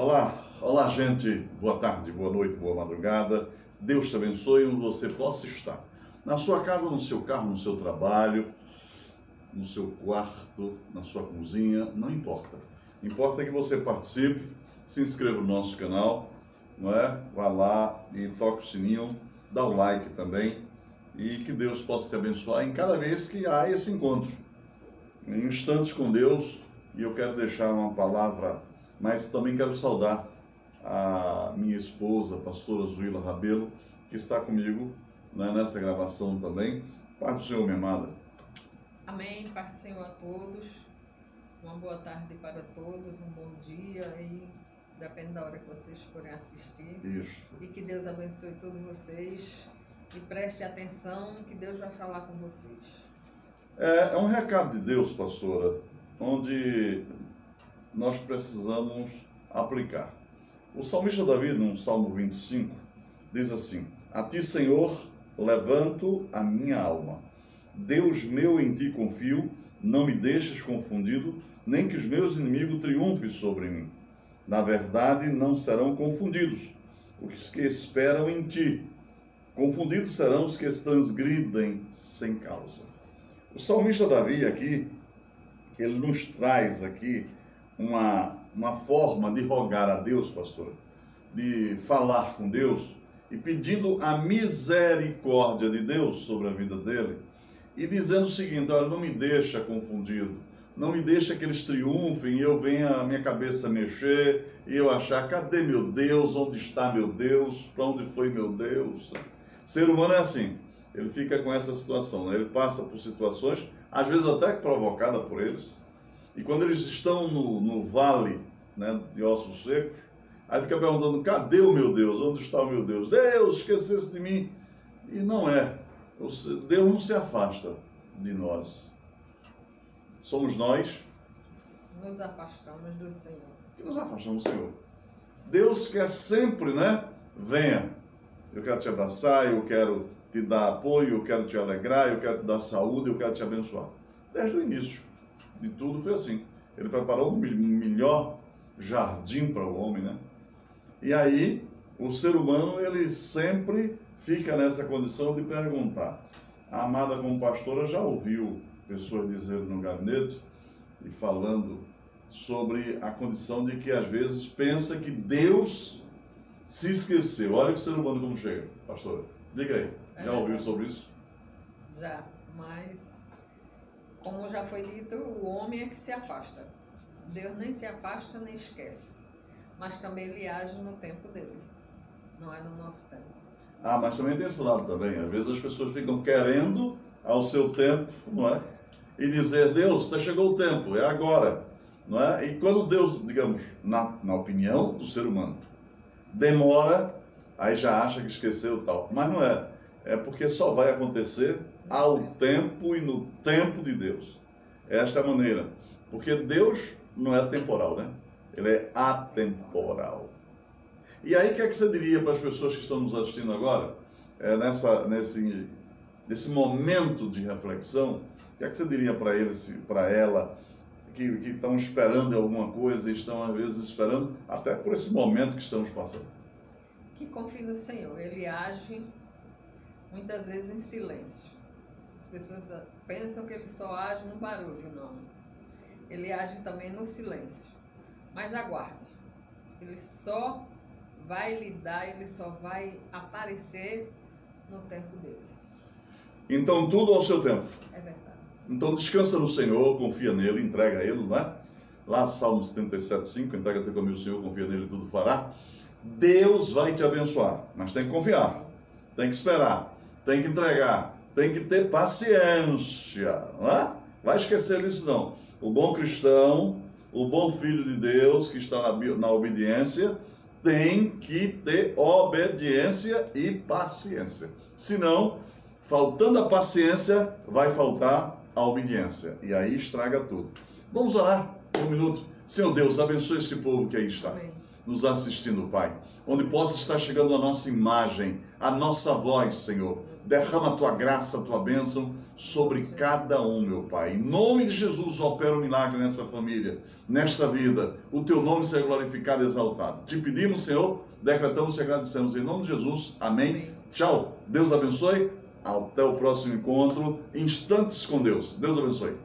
Olá, olá gente, boa tarde, boa noite, boa madrugada. Deus te abençoe onde você possa estar. Na sua casa, no seu carro, no seu trabalho, no seu quarto, na sua cozinha, não importa. Importa que você participe, se inscreva no nosso canal, não é? Vá lá e toque o sininho, dá o like também e que Deus possa te abençoar em cada vez que há esse encontro. Em instantes com Deus, e eu quero deixar uma palavra, mas também quero saudar a minha esposa, a pastora Zuila Rabelo, que está comigo né, nessa gravação também. Pai do Senhor, minha amada. Amém. Paz do Senhor a todos. Uma boa tarde para todos, um bom dia e depende da hora que vocês forem assistir. Isso. E que Deus abençoe todos vocês e preste atenção que Deus vai falar com vocês. É, é um recado de Deus, pastora, onde nós precisamos aplicar. O salmista Davi, no Salmo 25, diz assim: A ti, Senhor, levanto a minha alma. Deus meu, em ti confio, não me deixes confundido, nem que os meus inimigos triunfem sobre mim. Na verdade, não serão confundidos os que esperam em ti. Confundidos serão os que transgridem sem causa. O salmista Davi aqui, ele nos traz aqui uma, uma forma de rogar a Deus, pastor, de falar com Deus e pedindo a misericórdia de Deus sobre a vida dele e dizendo o seguinte: olha, não me deixa confundido, não me deixa que eles triunfem e eu venha a minha cabeça mexer e eu achar, cadê meu Deus? Onde está meu Deus? Para onde foi meu Deus? Ser humano é assim, ele fica com essa situação, né? ele passa por situações, às vezes até provocada por eles, e quando eles estão no, no vale né, de ossos secos, aí fica perguntando: cadê o meu Deus? Onde está o meu Deus? Deus, esquecesse de mim. E não é. Deus não se afasta de nós. Somos nós. Nos afastamos do Senhor. Que nos afastamos do Senhor. Deus quer sempre, né? Venha. Eu quero te abraçar, eu quero te dar apoio, eu quero te alegrar, eu quero te dar saúde, eu quero te abençoar. Desde o início de tudo foi assim. Ele preparou o melhor jardim para o homem, né? E aí, o ser humano, ele sempre fica nessa condição de perguntar. A amada como pastora já ouviu pessoas dizendo no gabinete e falando sobre a condição de que às vezes pensa que Deus se esqueceu. Olha o ser humano como chega, pastora. Diga aí, já ouviu sobre isso? Já, mas como já foi dito, o homem é que se afasta. Deus nem se afasta nem esquece. Mas também ele age no tempo dele. Não é no nosso tempo. Ah, mas também tem esse lado também. Às vezes as pessoas ficam querendo ao seu tempo, não é? E dizer, Deus, está chegou o tempo, é agora. Não é? E quando Deus, digamos, na, na opinião do ser humano, demora, aí já acha que esqueceu tal. Mas não é. É porque só vai acontecer ao tempo e no tempo de Deus. Esta é a maneira. Porque Deus não é temporal, né? Ele é atemporal. E aí, o que é que você diria para as pessoas que estão nos assistindo agora, é, nessa, nesse, nesse momento de reflexão? O que é que você diria para eles, para ela, que, que estão esperando alguma coisa e estão, às vezes, esperando até por esse momento que estamos passando? Que confie no Senhor. Ele age muitas vezes em silêncio. As pessoas pensam que ele só age no barulho, não. Ele age também no silêncio. Mas aguarde. Ele só vai lidar, ele só vai aparecer no tempo dele. Então tudo ao seu tempo. É verdade. Então descansa no Senhor, confia nele, entrega a ele, não é? Lá Salmo 77,5, entrega teu caminho ao Senhor, confia nele, tudo fará. Deus vai te abençoar, mas tem que confiar, tem que esperar, tem que entregar, tem que ter paciência, não é? Vai esquecer disso não. O bom cristão, o bom filho de Deus que está na, na obediência, tem que ter obediência e paciência. Senão, faltando a paciência, vai faltar a obediência. E aí estraga tudo. Vamos orar um minuto. Senhor Deus, abençoe este povo que aí está. Amém. Nos assistindo, Pai. Onde possa estar chegando a nossa imagem, a nossa voz, Senhor Derrama a tua graça, a tua bênção sobre cada um, meu Pai. Em nome de Jesus, opera o um milagre nessa família, nesta vida. O teu nome seja glorificado e exaltado. Te pedimos, Senhor, decretamos e agradecemos. Em nome de Jesus. Amém. Amém. Tchau. Deus abençoe. Até o próximo encontro. Instantes com Deus. Deus abençoe.